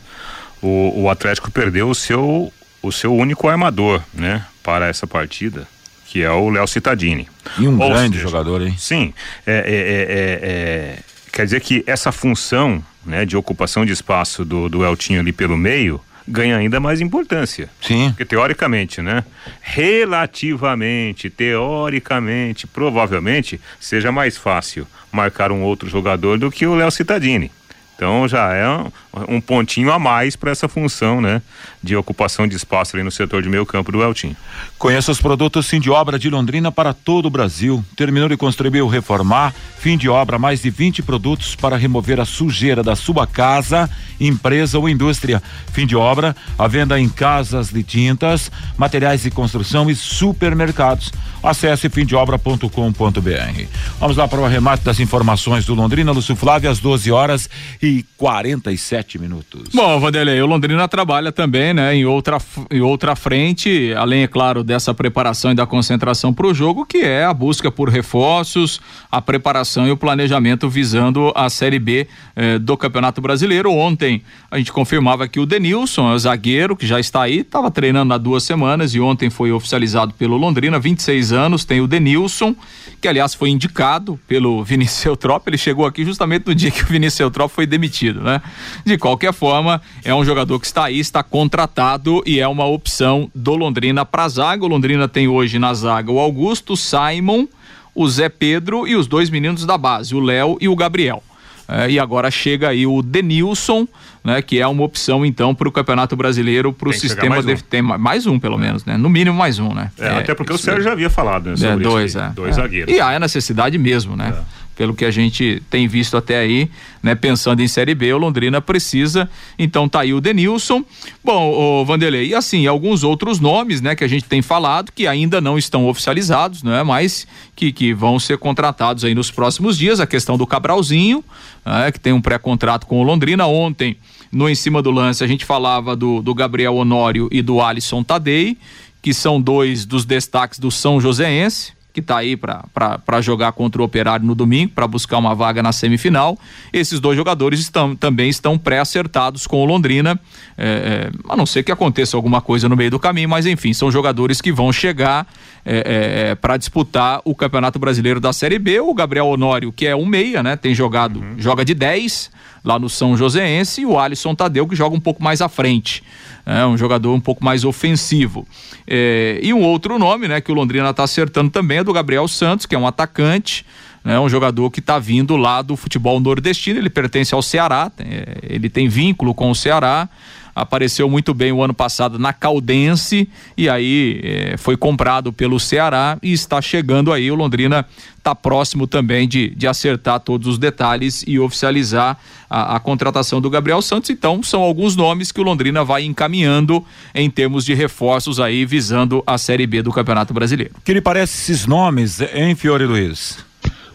O, o Atlético perdeu o seu, o seu único armador, né, para essa partida, que é o Léo Cittadini. E um Ou grande seja, jogador, hein? Sim. É, é, é, é, quer dizer que essa função, né, de ocupação de espaço do, do Eltinho ali pelo meio, ganha ainda mais importância. Sim. Porque teoricamente, né? Relativamente, teoricamente, provavelmente seja mais fácil marcar um outro jogador do que o Léo Cittadini. Então já é um, um pontinho a mais para essa função, né? De ocupação de espaço ali no setor de meio campo do Eltim. Conheça os produtos Fim de Obra de Londrina para todo o Brasil. Terminou de construir ou reformar, fim de obra, mais de 20 produtos para remover a sujeira da sua casa, empresa ou indústria. Fim de obra, a venda em casas de tintas, materiais de construção e supermercados. Acesse fimdeobra.com.br. Vamos lá para o arremate das informações do Londrina, Lúcio Flávio, às 12 horas e 47 minutos. Bom, Vanderlei, o Londrina trabalha também, né, em outra, em outra frente, além, é claro, dessa preparação e da concentração para o jogo, que é a busca por reforços, a preparação e o planejamento visando a Série B eh, do Campeonato Brasileiro. Ontem a gente confirmava que o Denilson, o zagueiro, que já está aí, estava treinando há duas semanas e ontem foi oficializado pelo Londrina, 26 anos, tem o Denilson, que aliás foi indicado pelo Vinícius Eutrop, ele chegou aqui justamente no dia que o Vinícius Eutrop foi demitido, né? De qualquer forma, é um jogador que está aí, está contratado e é uma opção do Londrina para zaga. O Londrina tem hoje na zaga o Augusto, o Simon, o Zé Pedro e os dois meninos da base, o Léo e o Gabriel. É, e agora chega aí o Denilson, né, que é uma opção então para o Campeonato Brasileiro, para o sistema mais de, um. tem mais um pelo menos, né? No mínimo mais um, né? É, é até porque o Sérgio já havia falado, né, é, dois, isso, é, dois é. zagueiros. E há a necessidade mesmo, né? É pelo que a gente tem visto até aí, né? Pensando em Série B, o Londrina precisa, então tá aí o Denilson. Bom, o Vanderlei, e assim, alguns outros nomes, né, que a gente tem falado que ainda não estão oficializados, né, mas que, que vão ser contratados aí nos próximos dias, a questão do Cabralzinho, né, que tem um pré-contrato com o Londrina ontem, no Em Cima do Lance, a gente falava do, do Gabriel Honório e do Alisson Tadei, que são dois dos destaques do São Joséense, que está aí para jogar contra o Operário no domingo, para buscar uma vaga na semifinal. Esses dois jogadores estão, também estão pré-acertados com o Londrina, é, é, a não ser que aconteça alguma coisa no meio do caminho, mas enfim, são jogadores que vão chegar é, é para disputar o Campeonato Brasileiro da Série B. O Gabriel Honório, que é um meia, né? Tem jogado, uhum. joga de 10 lá no São Joséense, e o Alisson Tadeu, que joga um pouco mais à frente. É um jogador um pouco mais ofensivo. É, e um outro nome, né, que o Londrina está acertando também é do Gabriel Santos, que é um atacante, né, um jogador que está vindo lá do futebol nordestino. Ele pertence ao Ceará, é, ele tem vínculo com o Ceará apareceu muito bem o ano passado na Caldense e aí eh, foi comprado pelo Ceará e está chegando aí. O Londrina está próximo também de, de acertar todos os detalhes e oficializar a, a, contratação do Gabriel Santos. Então, são alguns nomes que o Londrina vai encaminhando em termos de reforços aí, visando a Série B do Campeonato Brasileiro. O que lhe parece esses nomes, hein, Fiore Luiz?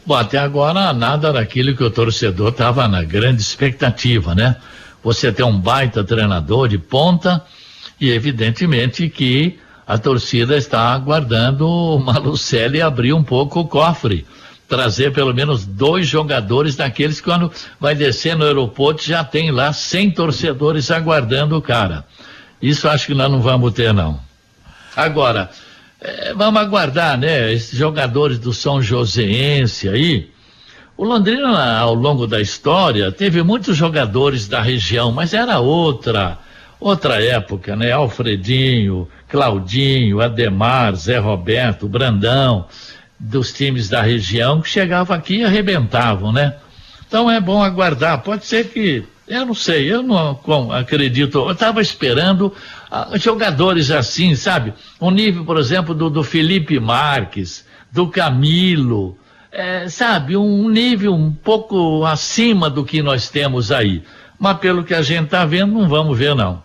Bom, até agora nada daquilo que o torcedor estava na grande expectativa, né? Você tem um baita treinador de ponta e evidentemente que a torcida está aguardando o Malucelli abrir um pouco o cofre, trazer pelo menos dois jogadores daqueles que quando vai descer no aeroporto já tem lá 100 torcedores aguardando o cara. Isso acho que nós não vamos ter não. Agora, é, vamos aguardar, né? Esses jogadores do São Joséense aí, o Londrina, ao longo da história, teve muitos jogadores da região, mas era outra, outra época, né? Alfredinho, Claudinho, Ademar, Zé Roberto, Brandão, dos times da região que chegavam aqui e arrebentavam, né? Então é bom aguardar. Pode ser que, eu não sei, eu não acredito. Eu estava esperando uh, jogadores assim, sabe? O nível, por exemplo, do, do Felipe Marques, do Camilo, é, sabe, um nível um pouco acima do que nós temos aí. Mas pelo que a gente está vendo, não vamos ver, não.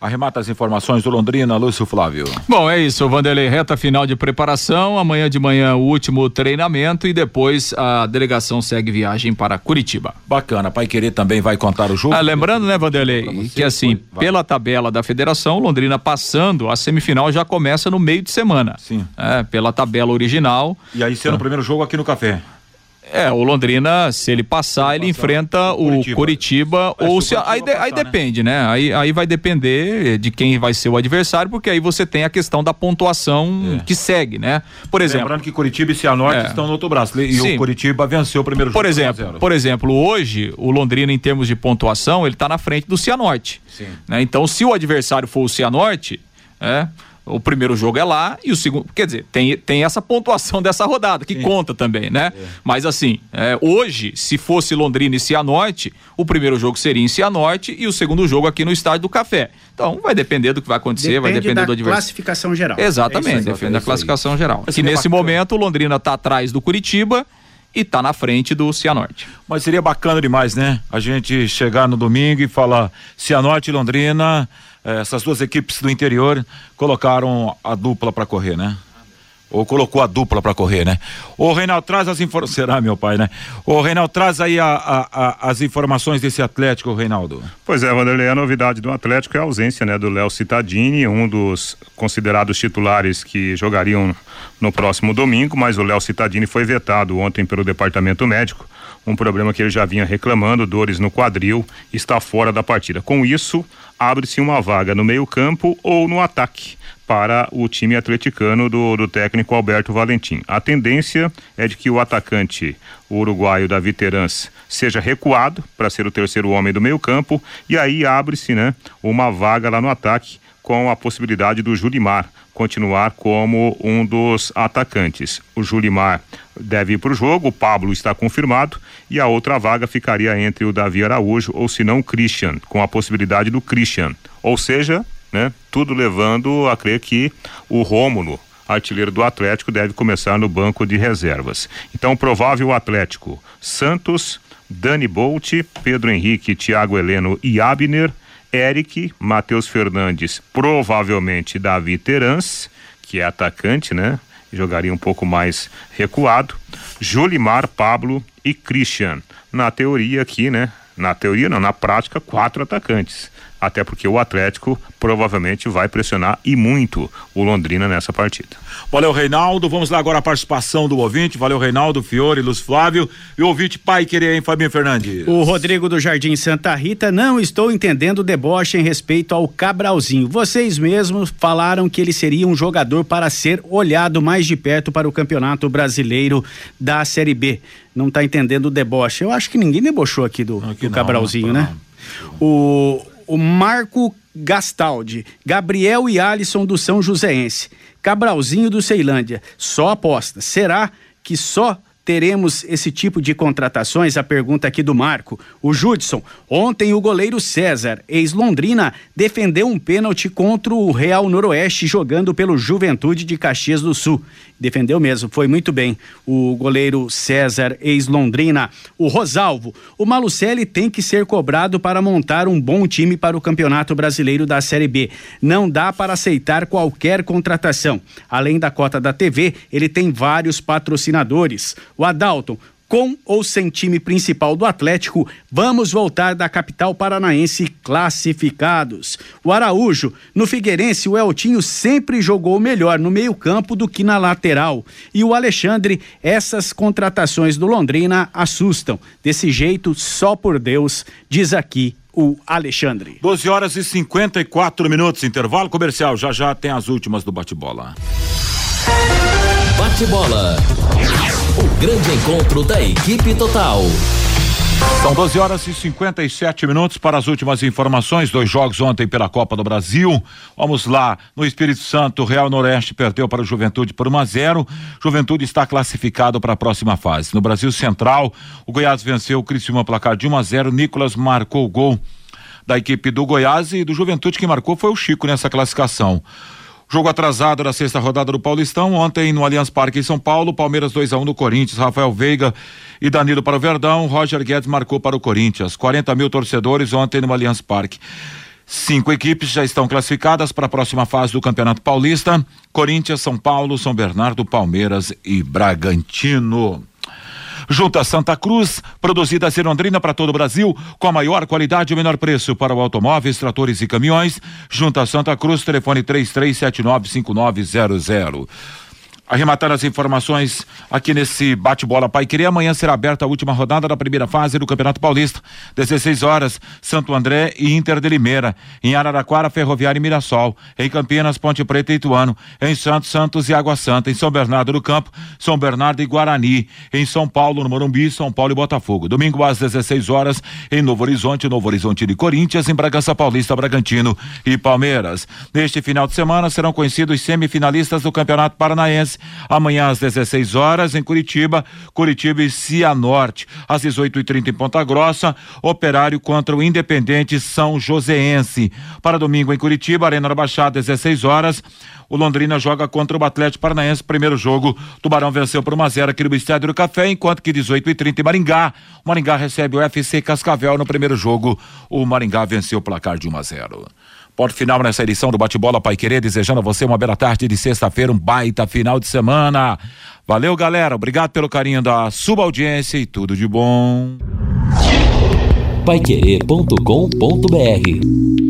Arremata as informações do Londrina, Lúcio Flávio. Bom, é isso, Vanderlei, reta final de preparação, amanhã de manhã o último treinamento e depois a delegação segue viagem para Curitiba. Bacana, Pai Querer também vai contar o jogo. Ah, lembrando, né, Vanderlei, que assim, pela tabela da federação, Londrina passando, a semifinal já começa no meio de semana. Sim. É, pela tabela original. E aí sendo o primeiro jogo aqui no Café. É, o Londrina, se ele passar, ele, ele enfrenta o Curitiba, Curitiba ou se. Aí, passar, aí né? depende, né? Aí, aí vai depender de quem vai ser o adversário, porque aí você tem a questão da pontuação é. que segue, né? Por exemplo. Lembrando que Curitiba e Cianorte é. estão no outro braço. E Sim. o Curitiba venceu o primeiro por jogo. Exemplo, por exemplo, hoje, o Londrina, em termos de pontuação, ele está na frente do Cianorte. Sim. Né? Então, se o adversário for o Cianorte, é o primeiro jogo é lá e o segundo. Quer dizer, tem, tem essa pontuação dessa rodada, que Sim. conta também, né? É. Mas assim, é, hoje, se fosse Londrina e Cianorte, o primeiro jogo seria em Cianorte e o segundo jogo aqui no Estádio do Café. Então, vai depender do que vai acontecer, depende vai depender do adversário. classificação geral. Exatamente, é depende da classificação geral. Que nesse bacana. momento o Londrina está atrás do Curitiba e está na frente do Cianorte. Mas seria bacana demais, né? A gente chegar no domingo e falar Cianorte e Londrina é, essas duas equipes do interior colocaram a dupla para correr, né? Ou colocou a dupla para correr, né? O Reinaldo traz as informações. Será, meu pai, né? O Reinaldo traz aí a, a, a, as informações desse Atlético, Reinaldo. Pois é, Vanderlei, a novidade do Atlético é a ausência, né, do Léo Cittadini, um dos considerados titulares que jogariam no próximo domingo, mas o Léo Cittadini foi vetado ontem pelo departamento médico. Um problema que ele já vinha reclamando, dores no quadril, está fora da partida. Com isso, abre-se uma vaga no meio-campo ou no ataque para o time atleticano do, do técnico Alberto Valentim. A tendência é de que o atacante o uruguaio Davi Terans seja recuado para ser o terceiro homem do meio-campo e aí abre-se, né, uma vaga lá no ataque com a possibilidade do Julimar continuar como um dos atacantes. O Julimar deve ir para o jogo, o Pablo está confirmado e a outra vaga ficaria entre o Davi Araújo ou se não o Christian, com a possibilidade do Christian. Ou seja, né, tudo levando a crer que o Rômulo, artilheiro do Atlético, deve começar no banco de reservas. Então, provável Atlético: Santos, Dani Bolt, Pedro Henrique, Thiago Heleno e Abner, Eric, Matheus Fernandes, provavelmente Davi Terans, que é atacante, né? Jogaria um pouco mais recuado. Julimar, Pablo e Christian. Na teoria aqui, né? Na teoria não, na prática, quatro atacantes. Até porque o Atlético provavelmente vai pressionar e muito o Londrina nessa partida. Valeu, Reinaldo. Vamos lá agora a participação do ouvinte. Valeu, Reinaldo, Fiore, Luz Flávio. E o ouvinte pai querer, hein, Fabinho Fernandes? O Rodrigo do Jardim Santa Rita, não estou entendendo o deboche em respeito ao Cabralzinho. Vocês mesmos falaram que ele seria um jogador para ser olhado mais de perto para o Campeonato Brasileiro da Série B. Não está entendendo o deboche. Eu acho que ninguém debochou aqui do, aqui do não, Cabralzinho, não, né? O, o Marco Gastaldi, Gabriel e Alisson do São Joséense, Cabralzinho do Ceilândia. Só aposta. Será que só teremos esse tipo de contratações? A pergunta aqui do Marco. O Judson, ontem o goleiro César, ex-Londrina, defendeu um pênalti contra o Real Noroeste jogando pelo Juventude de Caxias do Sul. Defendeu mesmo, foi muito bem. O goleiro César, ex-Londrina. O Rosalvo, o Malucelli tem que ser cobrado para montar um bom time para o Campeonato Brasileiro da Série B. Não dá para aceitar qualquer contratação. Além da cota da TV, ele tem vários patrocinadores. O Adalton, com ou sem time principal do Atlético, vamos voltar da capital paranaense classificados. O Araújo, no Figueirense, o Eltinho sempre jogou melhor no meio-campo do que na lateral. E o Alexandre, essas contratações do Londrina assustam. Desse jeito, só por Deus, diz aqui o Alexandre. 12 horas e 54 minutos, intervalo comercial. Já já tem as últimas do bate-bola. Bate-bola. Grande encontro da equipe total. São 12 horas e 57 minutos para as últimas informações. Dois jogos ontem pela Copa do Brasil. Vamos lá. No Espírito Santo, Real Noroeste perdeu para o Juventude por 1 a 0. Juventude está classificado para a próxima fase. No Brasil Central, o Goiás venceu o Criciúma placar de 1 a 0. Nicolas marcou o gol da equipe do Goiás e do Juventude que marcou foi o Chico nessa classificação. Jogo atrasado da sexta rodada do Paulistão. Ontem no Allianz Parque em São Paulo, Palmeiras 2 a 1 um no Corinthians. Rafael Veiga e Danilo para o Verdão. Roger Guedes marcou para o Corinthians. 40 mil torcedores ontem no Allianz Parque. Cinco equipes já estão classificadas para a próxima fase do Campeonato Paulista: Corinthians, São Paulo, São Bernardo, Palmeiras e Bragantino. Junta Santa Cruz, produzida em Londrina para todo o Brasil, com a maior qualidade e o menor preço para o automóveis, tratores e caminhões. Junta Santa Cruz, telefone 33795900. Arrematando as informações aqui nesse bate-bola Pai Querer, amanhã será aberta a última rodada da primeira fase do Campeonato Paulista. 16 horas, Santo André e Inter de Limeira. Em Araraquara, Ferroviária e Mirassol. Em Campinas, Ponte Preta e Ituano. Em Santos, Santos e Água Santa. Em São Bernardo do Campo, São Bernardo e Guarani. Em São Paulo, no Morumbi, São Paulo e Botafogo. Domingo às 16 horas, em Novo Horizonte, Novo Horizonte de Corinthians, em Bragança Paulista, Bragantino e Palmeiras. Neste final de semana serão conhecidos os semifinalistas do Campeonato Paranaense. Amanhã às 16 horas em Curitiba, Curitiba e Cianorte. Às 18h30 em Ponta Grossa, Operário contra o Independente São Joséense. Para domingo em Curitiba, Arena da Baixada, 16 horas. O Londrina joga contra o Atlético Paranaense. Primeiro jogo, Tubarão venceu por 1 a 0 aqui no Estádio do Café, enquanto que 18 e 30 em Maringá. O Maringá recebe o FC Cascavel no primeiro jogo. O Maringá venceu o placar de 1 a 0. Ponto final nessa edição do Bate-Bola Pai Querer, desejando a você uma bela tarde de sexta-feira, um baita final de semana. Valeu, galera. Obrigado pelo carinho da sua audiência e tudo de bom. Paiquerê.com.br